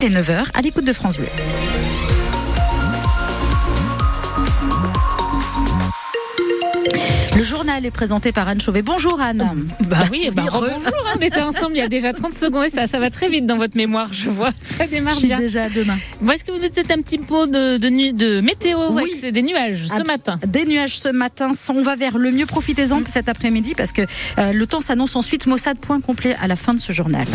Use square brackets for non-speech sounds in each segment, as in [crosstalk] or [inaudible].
Les 9h à l'écoute de France Bleu. Le journal est présenté par Anne Chauvet. Bonjour Anne. Bah oui, bah bonjour. Hein, on était ensemble il y a déjà 30 secondes et ça, ça va très vite dans votre mémoire, je vois. Ça démarre Je suis bien. déjà à demain. Bon, Est-ce que vous êtes un petit peu de, de, météo Oui. C'est des nuages ce matin. Des nuages ce matin. On va vers le mieux. Profitez-en cet après-midi parce que euh, le temps s'annonce ensuite. Mossad, point complet à la fin de ce journal.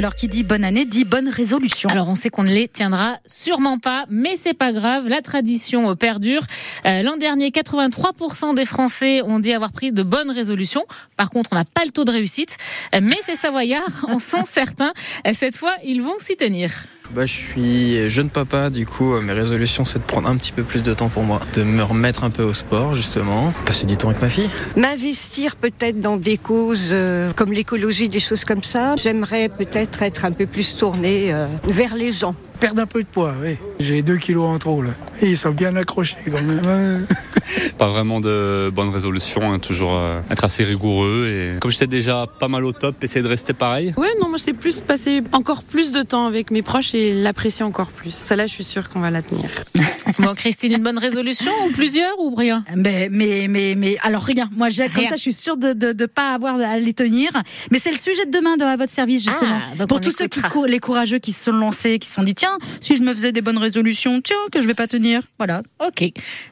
Alors, qui dit bonne année dit bonne résolution. Alors on sait qu'on ne les tiendra sûrement pas, mais c'est pas grave, la tradition euh, perdure. Euh, L'an dernier, 83% des Français ont dit avoir pris de bonnes résolutions. Par contre, on n'a pas le taux de réussite, Euh, mais ces Savoyards en sont [laughs] certains. Cette fois, ils vont s'y tenir. Bah, je suis jeune papa, du coup, euh, mes résolutions, c'est de prendre un petit peu plus de temps pour moi, de me remettre un peu au sport, justement, passer du temps avec ma fille. M'investir peut-être dans des causes euh, comme l'écologie, des choses comme ça. J'aimerais peut-être être un peu plus tournée euh, vers les gens. perdre un peu de poids, oui. J'ai deux kilos en trop, là. Et ils sont bien accrochés, quand même. [laughs] Pas vraiment de bonnes résolutions, hein, toujours euh, être assez rigoureux et comme j'étais déjà pas mal au top, essayer de rester pareil. Ouais, non, moi c'est plus passer encore plus de temps avec mes proches et l'apprécier encore plus. Celle-là, je suis sûre qu'on va la tenir. [laughs] Bon, Christine, une bonne résolution ou plusieurs ou rien? Mais, mais, mais, mais, alors rien. Moi, j'ai, comme ça, je suis sûre de, de, de pas avoir à les tenir. Mais c'est le sujet de demain de, à votre service, justement. Ah, Pour tous ceux qui, les courageux qui se sont lancés, qui se sont dit, tiens, si je me faisais des bonnes résolutions, tiens, que je vais pas tenir. Voilà. Ok.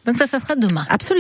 Donc ça, ça sera demain. Absolument.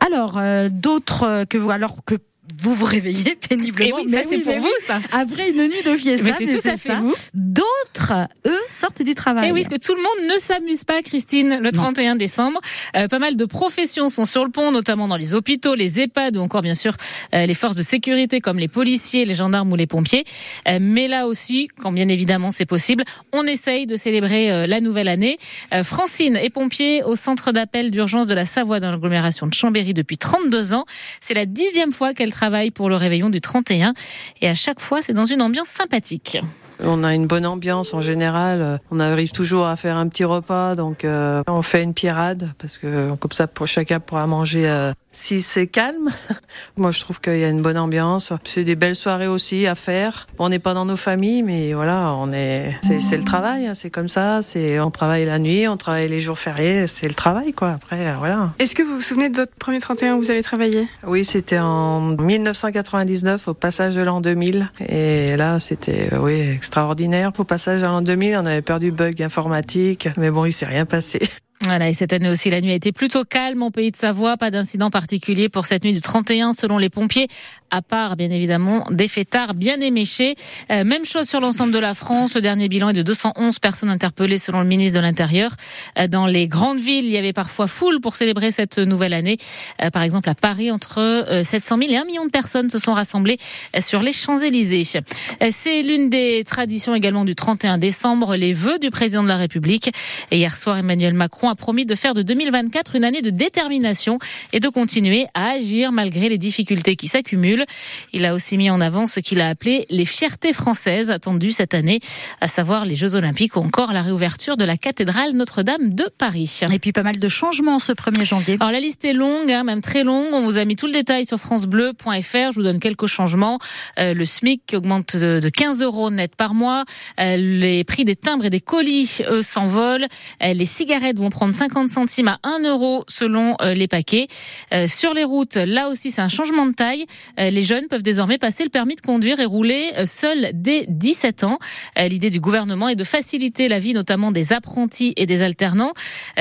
Alors, euh, d'autres euh, que vous, alors que vous vous réveillez [laughs] péniblement. Et oui, ça Mais c'est pour mais vous, ça. Après une nuit de fiesta, Mais c'est tout à fait ça. vous. D'autres, eux, sortent du travail. Et oui, parce que tout le monde ne s'amuse pas, Christine, le 31 décembre. Euh, pas mal de professions sont sur le pont, notamment dans les hôpitaux, les EHPAD ou encore, bien sûr, euh, les forces de sécurité comme les policiers, les gendarmes ou les pompiers. Euh, mais là aussi, quand bien évidemment c'est possible, on essaye de célébrer la nouvelle année. Francine est pompier au centre d'appel d'urgence de la Savoie dans l'agglomération de Chambéry depuis 32 ans. C'est la dixième fois qu'elle travaille pour le réveillon du 31 et à chaque fois, c'est dans une ambiance sympathique. On a une bonne ambiance en général. Euh, On arrive toujours à faire un petit repas, donc euh, on fait une pirade parce que comme ça, pour chacun pourra manger. Si c'est calme, [laughs] moi je trouve qu'il y a une bonne ambiance. C'est des belles soirées aussi à faire. On n'est pas dans nos familles, mais voilà, on est. C'est c'est le travail, hein, c'est comme ça. C'est on travaille la nuit, on travaille les jours fériés, c'est le travail quoi. Après, euh, voilà. Est-ce que vous vous souvenez de votre premier 31 où vous avez travaillé? Oui, c'était en 1999 au passage de l'an 2000. Et là, c'était euh, oui extraordinaire. Au passage de l'an 2000, on avait peur du bug informatique, mais bon, il s'est rien passé. [laughs] Voilà, et cette année aussi, la nuit a été plutôt calme en pays de Savoie. Pas d'incident particulier pour cette nuit du 31 selon les pompiers, à part bien évidemment des fêtards bien éméchés. Euh, même chose sur l'ensemble de la France. Le dernier bilan est de 211 personnes interpellées selon le ministre de l'Intérieur. Euh, dans les grandes villes, il y avait parfois foule pour célébrer cette nouvelle année. Euh, par exemple, à Paris, entre euh, 700 000 et 1 million de personnes se sont rassemblées euh, sur les Champs-Élysées. Euh, C'est l'une des traditions également du 31 décembre, les vœux du président de la République. Et hier soir, Emmanuel Macron a promis de faire de 2024 une année de détermination et de continuer à agir malgré les difficultés qui s'accumulent. Il a aussi mis en avant ce qu'il a appelé les fiertés françaises attendues cette année, à savoir les Jeux Olympiques ou encore la réouverture de la cathédrale Notre-Dame de Paris. Et puis pas mal de changements ce 1er janvier. Alors la liste est longue, hein, même très longue. On vous a mis tout le détail sur francebleu.fr. Je vous donne quelques changements. Euh, le SMIC qui augmente de, de 15 euros net par mois. Euh, les prix des timbres et des colis, eux, s'envolent. Euh, les cigarettes vont prendre 50 centimes à 1 euro selon euh, les paquets. Euh, sur les routes, là aussi, c'est un changement de taille. Euh, les jeunes peuvent désormais passer le permis de conduire et rouler seuls dès 17 ans. L'idée du gouvernement est de faciliter la vie, notamment des apprentis et des alternants.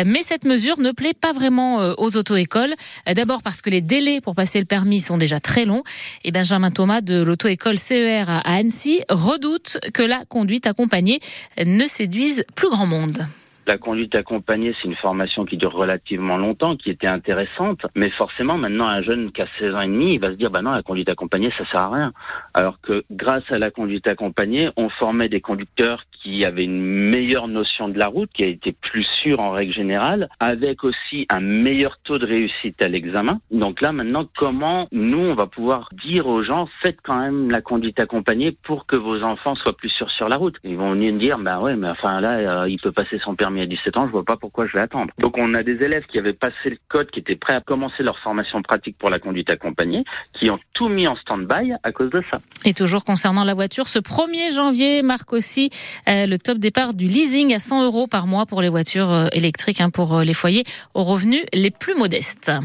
Mais cette mesure ne plaît pas vraiment aux auto-écoles. D'abord parce que les délais pour passer le permis sont déjà très longs. Et Benjamin Thomas de l'auto-école CER à Annecy redoute que la conduite accompagnée ne séduise plus grand monde. La conduite accompagnée, c'est une formation qui dure relativement longtemps, qui était intéressante, mais forcément, maintenant, un jeune qui a 16 ans et demi, il va se dire, bah non, la conduite accompagnée, ça sert à rien. Alors que grâce à la conduite accompagnée, on formait des conducteurs qui avaient une meilleure notion de la route, qui a été plus sûre en règle générale, avec aussi un meilleur taux de réussite à l'examen. Donc là, maintenant, comment nous, on va pouvoir dire aux gens, faites quand même la conduite accompagnée pour que vos enfants soient plus sûrs sur la route? Ils vont venir dire, bah ouais, mais enfin là, euh, il peut passer son permis permis à 17 ans, je vois pas pourquoi je vais attendre. Donc on a des élèves qui avaient passé le code, qui étaient prêts à commencer leur formation pratique pour la conduite accompagnée, qui ont tout mis en stand-by à cause de ça. Et toujours concernant la voiture, ce 1er janvier marque aussi euh, le top départ du leasing à 100 euros par mois pour les voitures euh, électriques hein, pour euh, les foyers aux revenus les plus modestes.